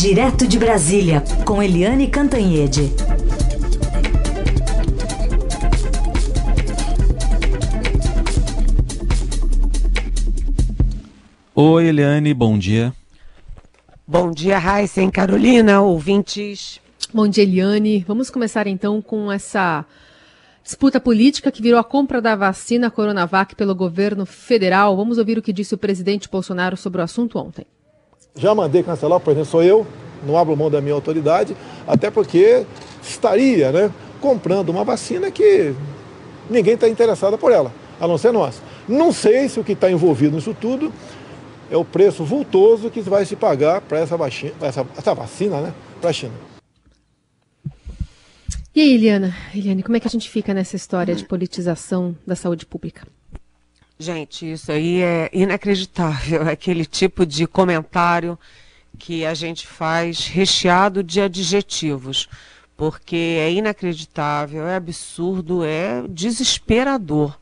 Direto de Brasília, com Eliane Cantanhede. Oi, Eliane, bom dia. Bom dia, Raíssa e Carolina, ouvintes. Bom dia, Eliane. Vamos começar então com essa disputa política que virou a compra da vacina Coronavac pelo governo federal. Vamos ouvir o que disse o presidente Bolsonaro sobre o assunto ontem. Já mandei cancelar, por exemplo, sou eu, não abro mão da minha autoridade, até porque estaria né, comprando uma vacina que ninguém está interessado por ela, a não ser nós. Não sei se o que está envolvido nisso tudo é o preço vultoso que vai se pagar para essa, vacina, essa, essa vacina né, para a China. E aí, Eliana, Eliane, como é que a gente fica nessa história de politização da saúde pública? Gente, isso aí é inacreditável. É aquele tipo de comentário que a gente faz recheado de adjetivos, porque é inacreditável, é absurdo, é desesperador.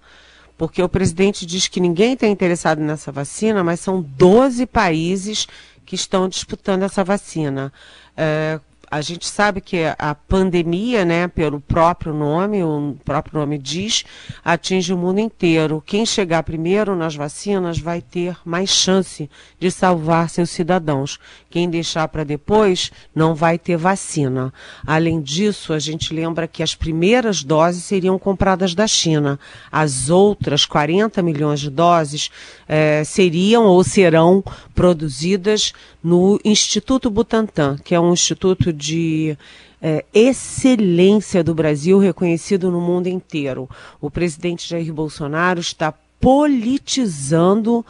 Porque o presidente diz que ninguém está interessado nessa vacina, mas são 12 países que estão disputando essa vacina. É, a gente sabe que a pandemia, né, pelo próprio nome, o próprio nome diz, atinge o mundo inteiro. Quem chegar primeiro nas vacinas vai ter mais chance de salvar seus cidadãos. Quem deixar para depois não vai ter vacina. Além disso, a gente lembra que as primeiras doses seriam compradas da China. As outras 40 milhões de doses eh, seriam ou serão produzidas no Instituto Butantan, que é um instituto de é, excelência do Brasil, reconhecido no mundo inteiro. O presidente Jair Bolsonaro está politizando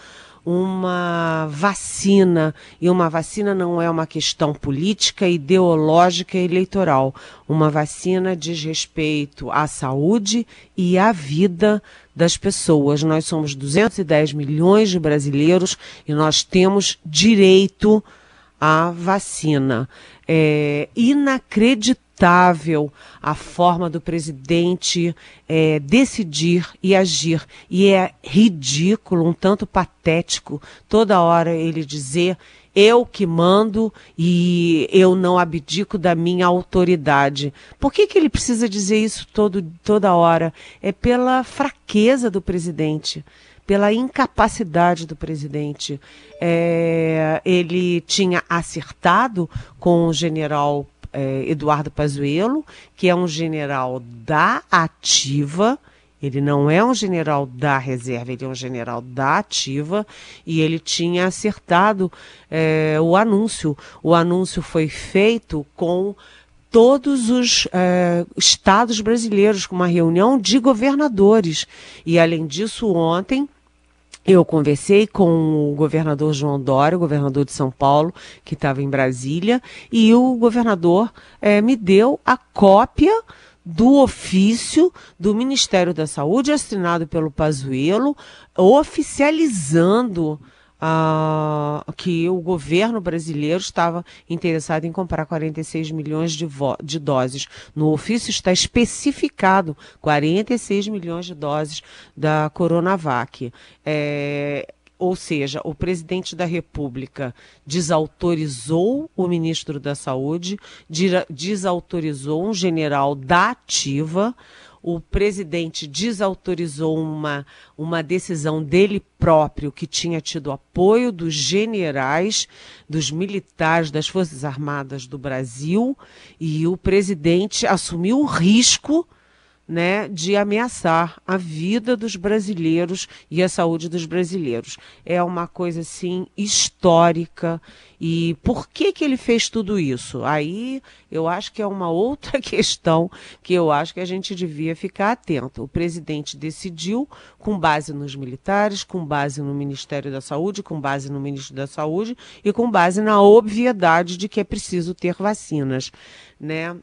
uma vacina, e uma vacina não é uma questão política, ideológica eleitoral. Uma vacina diz respeito à saúde e à vida das pessoas. Nós somos 210 milhões de brasileiros e nós temos direito à vacina. É inacreditável a forma do presidente é, decidir e agir. E é ridículo, um tanto patético, toda hora ele dizer eu que mando e eu não abdico da minha autoridade. Por que, que ele precisa dizer isso todo, toda hora? É pela fraqueza do presidente pela incapacidade do presidente. É, ele tinha acertado com o general é, Eduardo Pazuello, que é um general da ativa, ele não é um general da reserva, ele é um general da ativa e ele tinha acertado é, o anúncio. O anúncio foi feito com todos os é, estados brasileiros, com uma reunião de governadores. E, além disso, ontem eu conversei com o governador João Dória, governador de São Paulo, que estava em Brasília, e o governador é, me deu a cópia do ofício do Ministério da Saúde, assinado pelo Pazuello, oficializando uh, que o governo brasileiro estava interessado em comprar 46 milhões de, de doses. No ofício está especificado 46 milhões de doses da Coronavac. É, ou seja, o presidente da República desautorizou o ministro da Saúde, desautorizou um general da ativa, o presidente desautorizou uma, uma decisão dele próprio, que tinha tido apoio dos generais, dos militares das Forças Armadas do Brasil, e o presidente assumiu o risco né, de ameaçar a vida dos brasileiros e a saúde dos brasileiros. É uma coisa assim histórica. E por que que ele fez tudo isso? Aí eu acho que é uma outra questão que eu acho que a gente devia ficar atento. O presidente decidiu com base nos militares, com base no Ministério da Saúde, com base no ministro da Saúde e com base na obviedade de que é preciso ter vacinas, né?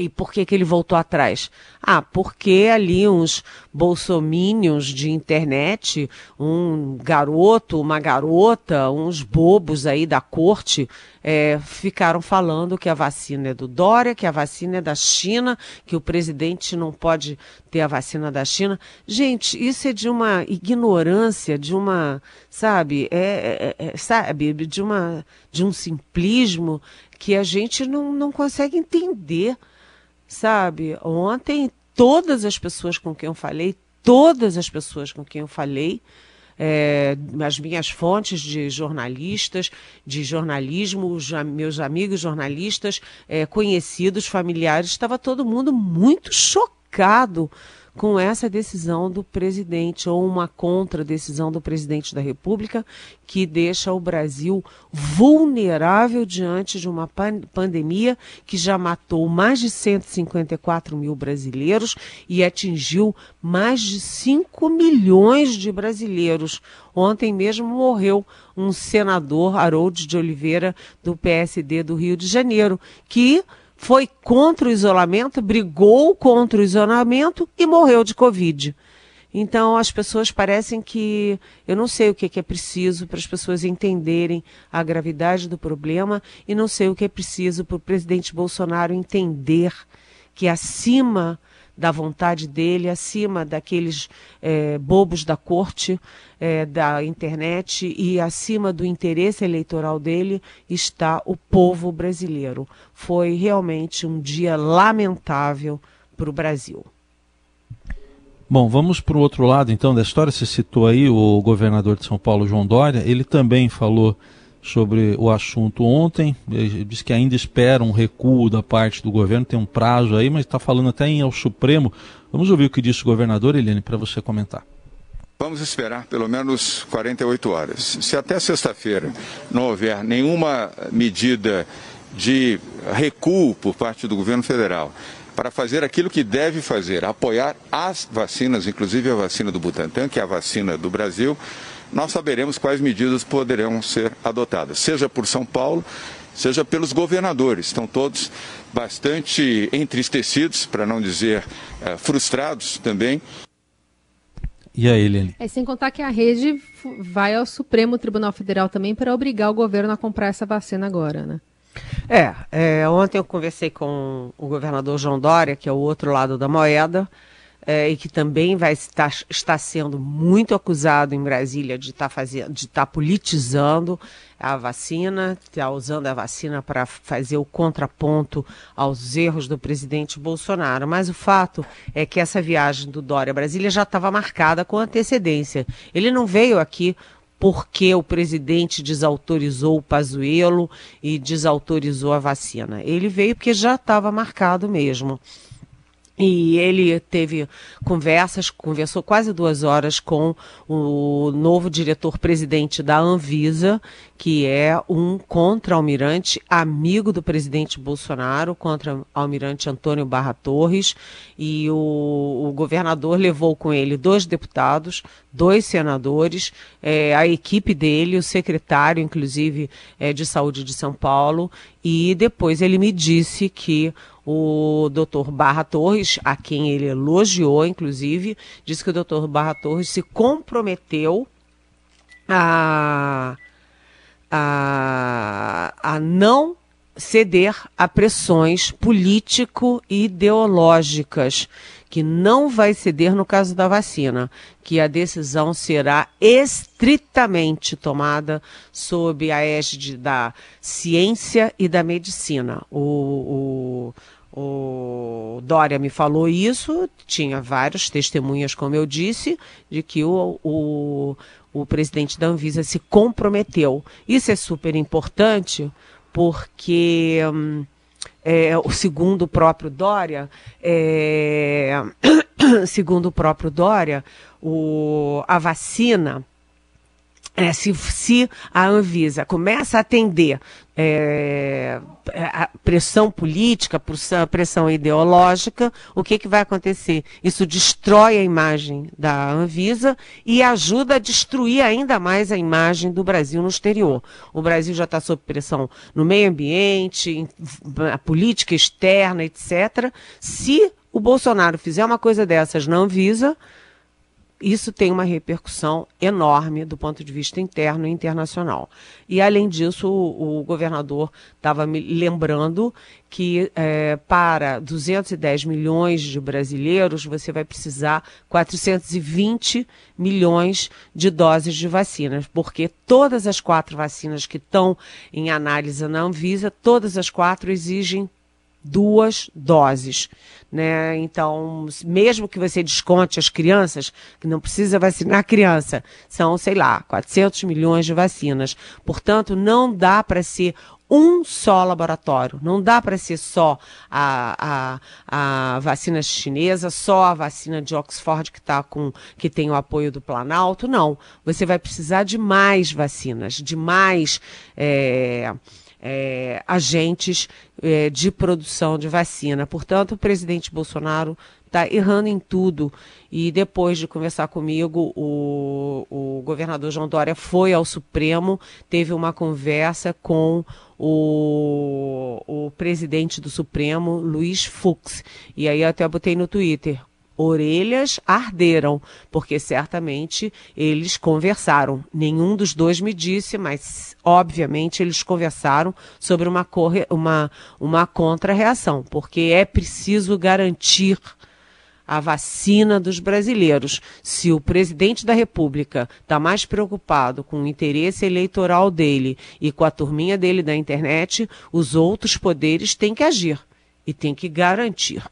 E por que, que ele voltou atrás? Ah, porque ali uns bolsomínios de internet, um garoto, uma garota, uns bobos aí da corte, é, ficaram falando que a vacina é do Dória, que a vacina é da China, que o presidente não pode ter a vacina da China. Gente, isso é de uma ignorância, de uma, sabe, é, é, é sabe, de, uma, de um simplismo que a gente não, não consegue entender sabe? Ontem, todas as pessoas com quem eu falei, todas as pessoas com quem eu falei, é, as minhas fontes de jornalistas, de jornalismo, meus amigos jornalistas, é, conhecidos, familiares, estava todo mundo muito chocado com essa decisão do presidente ou uma contra-decisão do presidente da República que deixa o Brasil vulnerável diante de uma pan pandemia que já matou mais de 154 mil brasileiros e atingiu mais de 5 milhões de brasileiros. Ontem mesmo morreu um senador, Harold de Oliveira, do PSD do Rio de Janeiro, que foi contra o isolamento, brigou contra o isolamento e morreu de Covid. Então, as pessoas parecem que. Eu não sei o que é preciso para as pessoas entenderem a gravidade do problema e não sei o que é preciso para o presidente Bolsonaro entender que acima da vontade dele, acima daqueles é, bobos da corte, é, da internet e acima do interesse eleitoral dele está o povo brasileiro. Foi realmente um dia lamentável para o Brasil. Bom, vamos para o outro lado então da história. Você citou aí o governador de São Paulo, João Dória. Ele também falou sobre o assunto ontem. Ele disse que ainda espera um recuo da parte do governo, tem um prazo aí, mas está falando até em ao Supremo. Vamos ouvir o que disse o governador, Eliane, para você comentar. Vamos esperar pelo menos 48 horas. Se até sexta-feira não houver nenhuma medida de recuo por parte do governo federal para fazer aquilo que deve fazer, apoiar as vacinas, inclusive a vacina do Butantan, que é a vacina do Brasil, nós saberemos quais medidas poderão ser adotadas, seja por São Paulo, seja pelos governadores. Estão todos bastante entristecidos, para não dizer é, frustrados também. E aí, Eliane? É, sem contar que a rede vai ao Supremo Tribunal Federal também para obrigar o governo a comprar essa vacina agora, né? É, é, ontem eu conversei com o governador João Dória, que é o outro lado da moeda, é, e que também vai estar, está sendo muito acusado em Brasília de estar, tá fazendo, de estar tá politizando a vacina, está usando a vacina para fazer o contraponto aos erros do presidente Bolsonaro. Mas o fato é que essa viagem do Dória a Brasília já estava marcada com antecedência. Ele não veio aqui porque o presidente desautorizou o Pazuello e desautorizou a vacina. Ele veio porque já estava marcado mesmo. E ele teve conversas, conversou quase duas horas com o novo diretor-presidente da Anvisa, que é um contra-almirante, amigo do presidente Bolsonaro, contra-almirante Antônio Barra Torres. E o, o, governador levou com ele dois deputados, dois senadores, é, a equipe dele, o secretário, inclusive, é, de saúde de São Paulo. E depois ele me disse que o doutor Barra Torres, a quem ele elogiou, inclusive, disse que o doutor Barra Torres se comprometeu a, a, a não ceder a pressões político-ideológicas que não vai ceder no caso da vacina, que a decisão será estritamente tomada sob a égide da ciência e da medicina. O, o, o Dória me falou isso, tinha várias testemunhas, como eu disse, de que o, o, o presidente da Anvisa se comprometeu. Isso é super importante porque. Hum, é, segundo próprio Dória, é, segundo o próprio Dória, o, a vacina é, se, se a Anvisa começa a atender é, a pressão política, pressão ideológica, o que, que vai acontecer? Isso destrói a imagem da Anvisa e ajuda a destruir ainda mais a imagem do Brasil no exterior. O Brasil já está sob pressão no meio ambiente, a política externa, etc. Se o Bolsonaro fizer uma coisa dessas na Anvisa, isso tem uma repercussão enorme do ponto de vista interno e internacional. E, além disso, o, o governador estava me lembrando que é, para 210 milhões de brasileiros você vai precisar 420 milhões de doses de vacinas, porque todas as quatro vacinas que estão em análise na Anvisa, todas as quatro exigem duas doses. Né? Então, mesmo que você desconte as crianças, que não precisa vacinar a criança, são, sei lá, 400 milhões de vacinas. Portanto, não dá para ser um só laboratório. Não dá para ser só a, a, a, vacina chinesa, só a vacina de Oxford que, tá com, que tem o apoio do Planalto. Não. Você vai precisar de mais vacinas, de mais. É, é, agentes é, de produção de vacina. Portanto, o presidente Bolsonaro está errando em tudo. E depois de conversar comigo, o, o governador João Dória foi ao Supremo, teve uma conversa com o, o presidente do Supremo, Luiz Fux. E aí eu até botei no Twitter orelhas arderam, porque certamente eles conversaram. Nenhum dos dois me disse, mas obviamente eles conversaram sobre uma, corre uma, uma contra-reação, porque é preciso garantir a vacina dos brasileiros. Se o presidente da República está mais preocupado com o interesse eleitoral dele e com a turminha dele da internet, os outros poderes têm que agir e têm que garantir.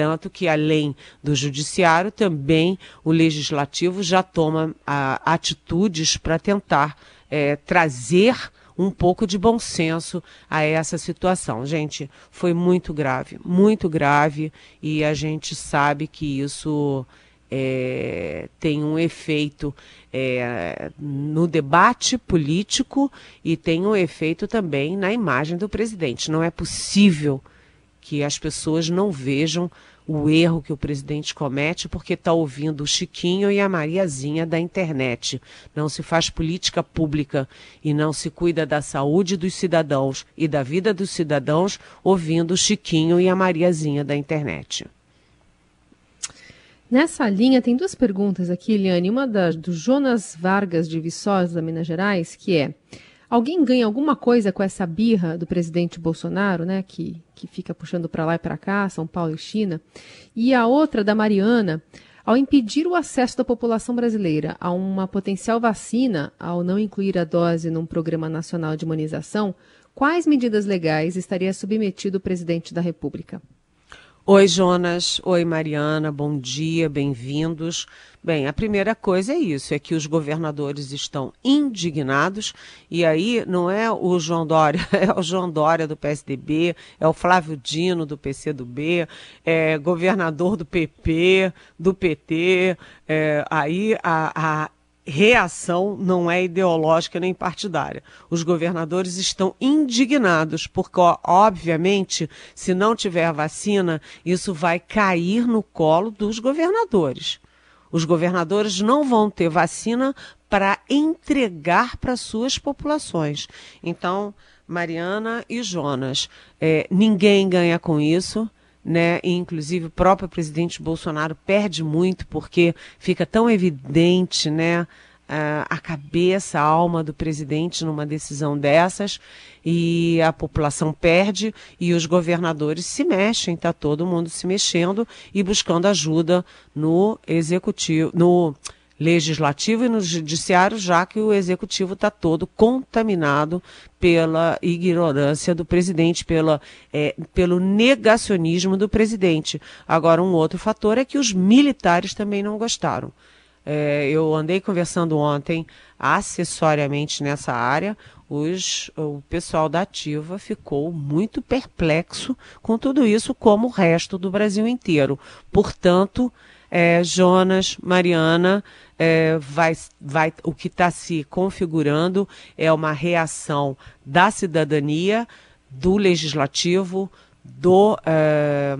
Tanto que, além do judiciário, também o legislativo já toma a, atitudes para tentar é, trazer um pouco de bom senso a essa situação. Gente, foi muito grave, muito grave, e a gente sabe que isso é, tem um efeito é, no debate político e tem um efeito também na imagem do presidente. Não é possível que as pessoas não vejam o erro que o presidente comete porque está ouvindo o Chiquinho e a Mariazinha da internet. Não se faz política pública e não se cuida da saúde dos cidadãos e da vida dos cidadãos ouvindo o Chiquinho e a Mariazinha da internet. Nessa linha, tem duas perguntas aqui, Eliane. Uma da, do Jonas Vargas de Viçosa, Minas Gerais, que é Alguém ganha alguma coisa com essa birra do presidente Bolsonaro, né, que, que fica puxando para lá e para cá, São Paulo e China? E a outra da Mariana, ao impedir o acesso da população brasileira a uma potencial vacina, ao não incluir a dose num programa nacional de imunização, quais medidas legais estaria submetido o presidente da República? Oi, Jonas. Oi, Mariana. Bom dia, bem-vindos. Bem, a primeira coisa é isso, é que os governadores estão indignados e aí não é o João Dória, é o João Dória do PSDB, é o Flávio Dino do PCdoB, é governador do PP, do PT, é, aí a, a reação não é ideológica nem partidária. Os governadores estão indignados, porque, obviamente, se não tiver vacina, isso vai cair no colo dos governadores. Os governadores não vão ter vacina para entregar para suas populações. Então, Mariana e Jonas, é, ninguém ganha com isso. Né? Inclusive o próprio presidente Bolsonaro perde muito porque fica tão evidente, né? a cabeça, a alma do presidente numa decisão dessas e a população perde e os governadores se mexem, está todo mundo se mexendo e buscando ajuda no executivo, no legislativo e no judiciário, já que o executivo está todo contaminado pela ignorância do presidente, pela, é, pelo negacionismo do presidente. Agora, um outro fator é que os militares também não gostaram. É, eu andei conversando ontem acessoriamente nessa área. Os, o pessoal da Ativa ficou muito perplexo com tudo isso, como o resto do Brasil inteiro. Portanto, é, Jonas, Mariana, é, vai, vai, o que está se configurando é uma reação da cidadania, do legislativo, do é,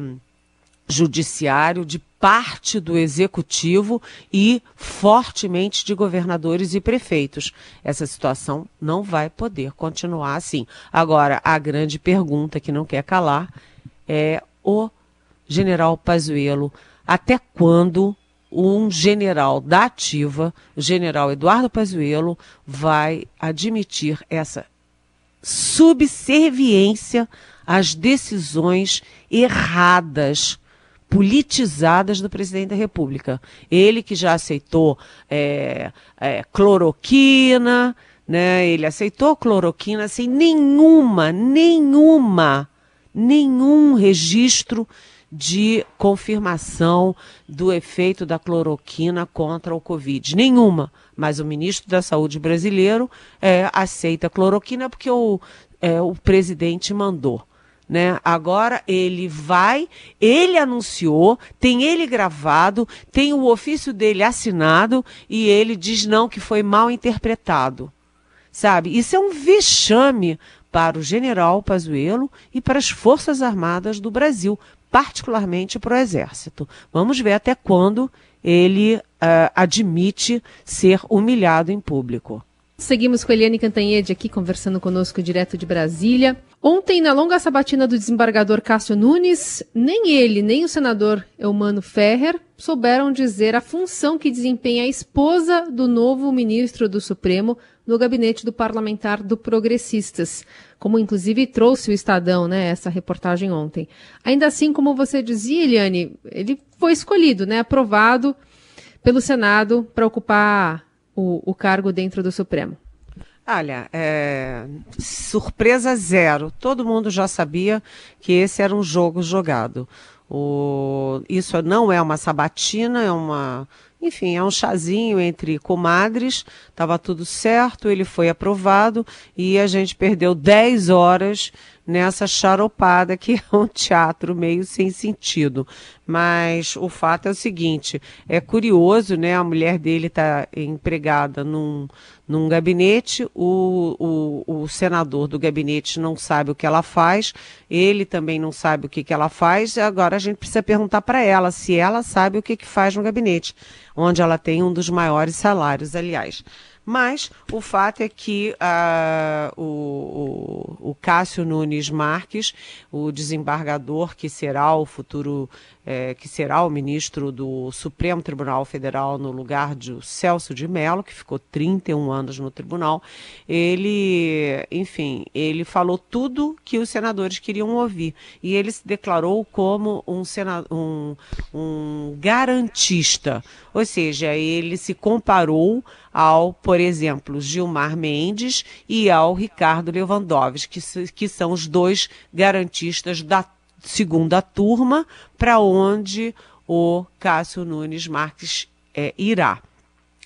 judiciário, de parte do executivo e fortemente de governadores e prefeitos. Essa situação não vai poder continuar assim. Agora, a grande pergunta que não quer calar é o general Pazuello, até quando um general da ativa, o general Eduardo Pazuello, vai admitir essa subserviência às decisões erradas politizadas do presidente da República. Ele que já aceitou é, é, cloroquina, né? Ele aceitou cloroquina sem nenhuma, nenhuma, nenhum registro de confirmação do efeito da cloroquina contra o Covid. Nenhuma. Mas o ministro da Saúde brasileiro é, aceita cloroquina porque o, é, o presidente mandou né? Agora ele vai, ele anunciou, tem ele gravado, tem o ofício dele assinado e ele diz não que foi mal interpretado. Sabe? Isso é um vexame para o general Pazuello e para as Forças Armadas do Brasil, particularmente para o Exército. Vamos ver até quando ele uh, admite ser humilhado em público. Seguimos com Eliane Cantanhede aqui conversando conosco direto de Brasília. Ontem, na longa sabatina do desembargador Cássio Nunes, nem ele, nem o senador Eumano Ferrer souberam dizer a função que desempenha a esposa do novo ministro do Supremo no gabinete do parlamentar do Progressistas, como inclusive trouxe o Estadão, né, essa reportagem ontem. Ainda assim, como você dizia, Eliane, ele foi escolhido, né, aprovado pelo Senado para ocupar o, o cargo dentro do Supremo? Olha, é, surpresa zero. Todo mundo já sabia que esse era um jogo jogado. O, isso não é uma sabatina, é uma. Enfim, é um chazinho entre comadres, estava tudo certo, ele foi aprovado e a gente perdeu 10 horas nessa charopada que é um teatro meio sem sentido. Mas o fato é o seguinte: é curioso, né? A mulher dele está empregada num, num gabinete, o, o, o, senador do gabinete não sabe o que ela faz, ele também não sabe o que, que ela faz, agora a gente precisa perguntar para ela se ela sabe o que, que faz no gabinete, onde ela tem um dos maiores salários, aliás. Mas o fato é que uh, o, o, o, Cássio Nunes Marques, o desembargador que será o futuro, eh, que será o ministro do Supremo Tribunal Federal no lugar de Celso de Mello, que ficou 31 anos no tribunal, ele, enfim, ele falou tudo que os senadores queriam ouvir. E ele se declarou como um, um, um garantista, ou seja, ele se comparou ao, por exemplo, Gilmar Mendes e ao Ricardo Lewandowski, que, que são os dois garantistas da segunda turma, para onde o Cássio Nunes Marques é, irá.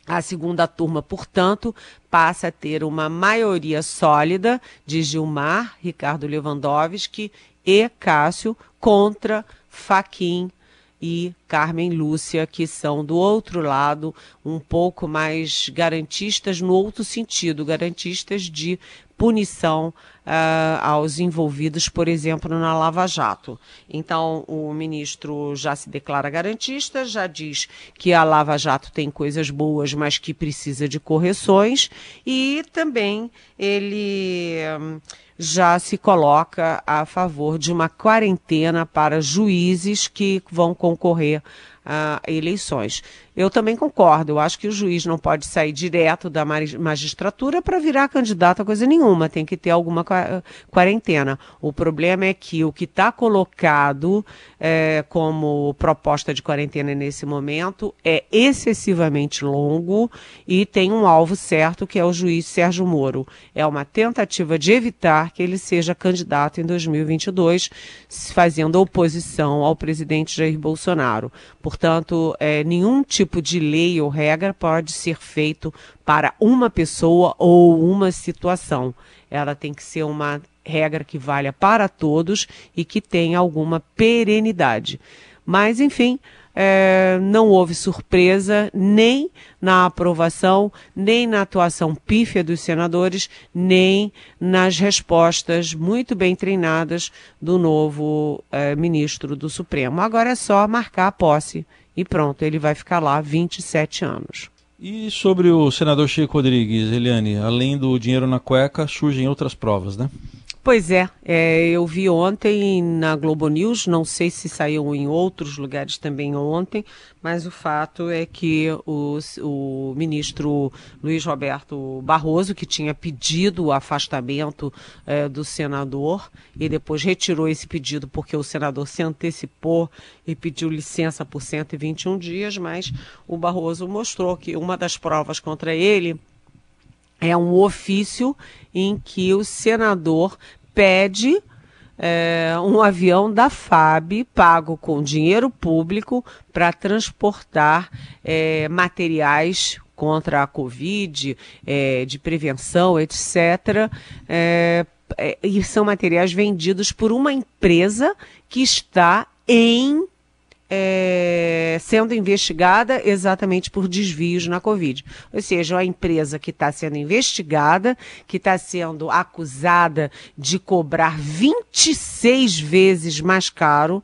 A segunda turma, portanto, passa a ter uma maioria sólida de Gilmar, Ricardo Lewandowski e Cássio contra Faquim e Carmen Lúcia, que são do outro lado, um pouco mais garantistas no outro sentido, garantistas de punição uh, aos envolvidos, por exemplo, na Lava Jato. Então, o ministro já se declara garantista, já diz que a Lava Jato tem coisas boas, mas que precisa de correções, e também ele. Um, já se coloca a favor de uma quarentena para juízes que vão concorrer a eleições. Eu também concordo. Eu acho que o juiz não pode sair direto da magistratura para virar candidato a coisa nenhuma. Tem que ter alguma quarentena. O problema é que o que está colocado é, como proposta de quarentena nesse momento é excessivamente longo e tem um alvo certo, que é o juiz Sérgio Moro. É uma tentativa de evitar que ele seja candidato em 2022, fazendo oposição ao presidente Jair Bolsonaro. Portanto, é, nenhum tipo tipo de lei ou regra pode ser feito para uma pessoa ou uma situação. Ela tem que ser uma regra que valha para todos e que tenha alguma perenidade. Mas, enfim, é, não houve surpresa nem na aprovação, nem na atuação pífia dos senadores, nem nas respostas muito bem treinadas do novo é, ministro do Supremo. Agora é só marcar a posse e pronto, ele vai ficar lá 27 anos. E sobre o senador Chico Rodrigues, Eliane, além do dinheiro na cueca, surgem outras provas, né? Pois é, é, eu vi ontem na Globo News, não sei se saiu em outros lugares também ontem, mas o fato é que o, o ministro Luiz Roberto Barroso, que tinha pedido o afastamento é, do senador, e depois retirou esse pedido porque o senador se antecipou e pediu licença por 121 dias, mas o Barroso mostrou que uma das provas contra ele é um ofício em que o senador pede é, um avião da FAB pago com dinheiro público para transportar é, materiais contra a Covid, é, de prevenção, etc. É, é, e são materiais vendidos por uma empresa que está em é, sendo investigada exatamente por desvios na Covid. Ou seja, a empresa que está sendo investigada, que está sendo acusada de cobrar 26 vezes mais caro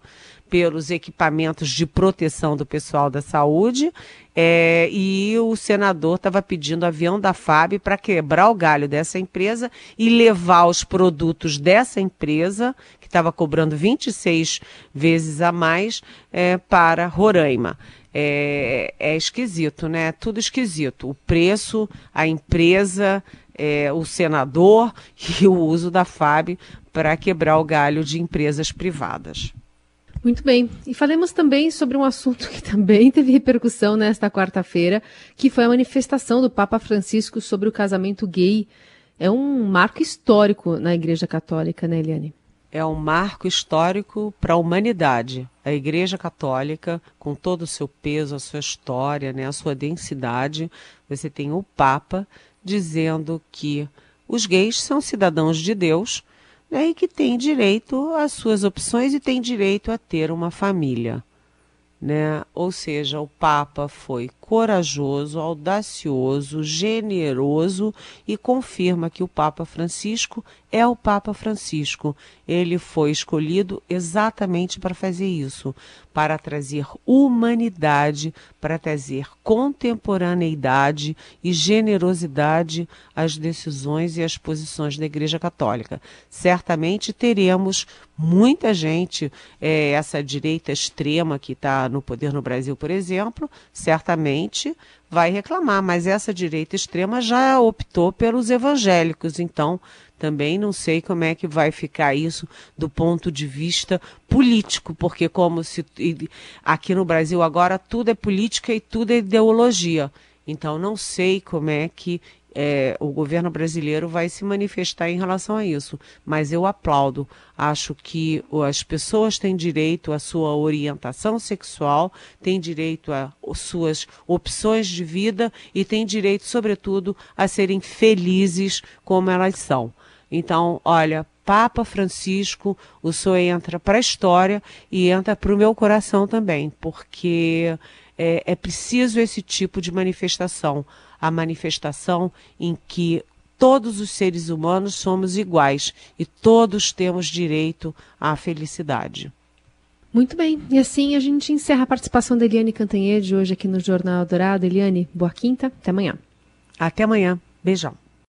pelos equipamentos de proteção do pessoal da saúde, é, e o senador estava pedindo avião da FAB para quebrar o galho dessa empresa e levar os produtos dessa empresa, estava cobrando 26 vezes a mais, é, para Roraima. É, é, esquisito, né? Tudo esquisito. O preço, a empresa, é, o senador e o uso da FAB para quebrar o galho de empresas privadas. Muito bem. E falemos também sobre um assunto que também teve repercussão nesta quarta-feira, que foi a manifestação do Papa Francisco sobre o casamento gay. É um marco histórico na Igreja Católica, né, Eliane? É um marco histórico para a humanidade. A Igreja Católica, com todo o seu peso, a sua história, né, a sua densidade, você tem o Papa dizendo que os gays são cidadãos de Deus né, e que tem direito às suas opções e tem direito a ter uma família. Né? Ou seja, o Papa foi corajoso, audacioso, generoso e confirma que o Papa Francisco é o Papa Francisco. Ele foi escolhido exatamente para fazer isso, para trazer humanidade, para trazer contemporaneidade e generosidade às decisões e às posições da Igreja Católica. Certamente teremos muita gente, é, essa direita extrema que está no poder no Brasil, por exemplo, certamente vai reclamar, mas essa direita extrema já optou pelos evangélicos, então também não sei como é que vai ficar isso do ponto de vista político, porque como se aqui no Brasil agora tudo é política e tudo é ideologia. Então não sei como é que é, o governo brasileiro vai se manifestar em relação a isso. Mas eu aplaudo. Acho que as pessoas têm direito à sua orientação sexual, têm direito às suas opções de vida e têm direito, sobretudo, a serem felizes como elas são. Então, olha, Papa Francisco, o senhor entra para a história e entra para o meu coração também, porque é, é preciso esse tipo de manifestação a manifestação em que todos os seres humanos somos iguais e todos temos direito à felicidade. Muito bem, e assim a gente encerra a participação da Eliane Cantanhede hoje aqui no Jornal Dourado. Eliane, boa quinta, até amanhã. Até amanhã, beijão.